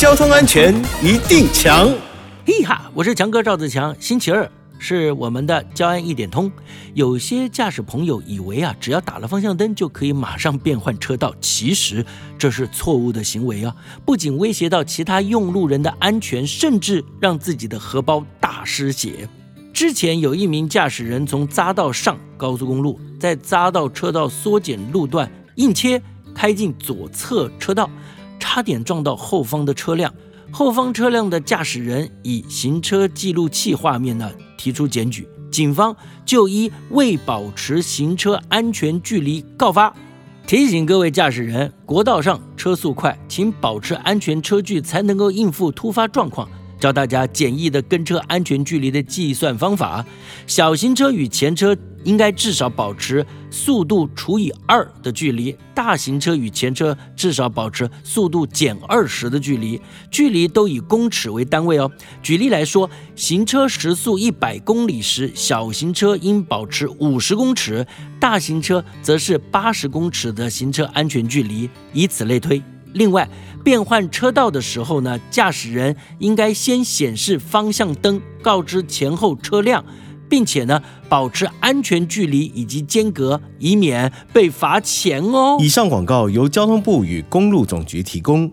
交通安全一定强。嘿哈，我是强哥赵子强。星期二是我们的交安一点通。有些驾驶朋友以为啊，只要打了方向灯就可以马上变换车道，其实这是错误的行为啊！不仅威胁到其他用路人的安全，甚至让自己的荷包大失血。之前有一名驾驶人从匝道上高速公路，在匝道车道缩减路段硬切开进左侧车道，差点撞到后方的车辆。后方车辆的驾驶人以行车记录器画面呢提出检举，警方就依未保持行车安全距离告发。提醒各位驾驶人，国道上车速快，请保持安全车距，才能够应付突发状况。教大家简易的跟车安全距离的计算方法：小型车与前车应该至少保持速度除以二的距离，大型车与前车至少保持速度减二十的距离，距离都以公尺为单位哦。举例来说，行车时速一百公里时，小型车应保持五十公尺，大型车则是八十公尺的行车安全距离，以此类推。另外，变换车道的时候呢，驾驶人应该先显示方向灯，告知前后车辆，并且呢，保持安全距离以及间隔，以免被罚钱哦。以上广告由交通部与公路总局提供。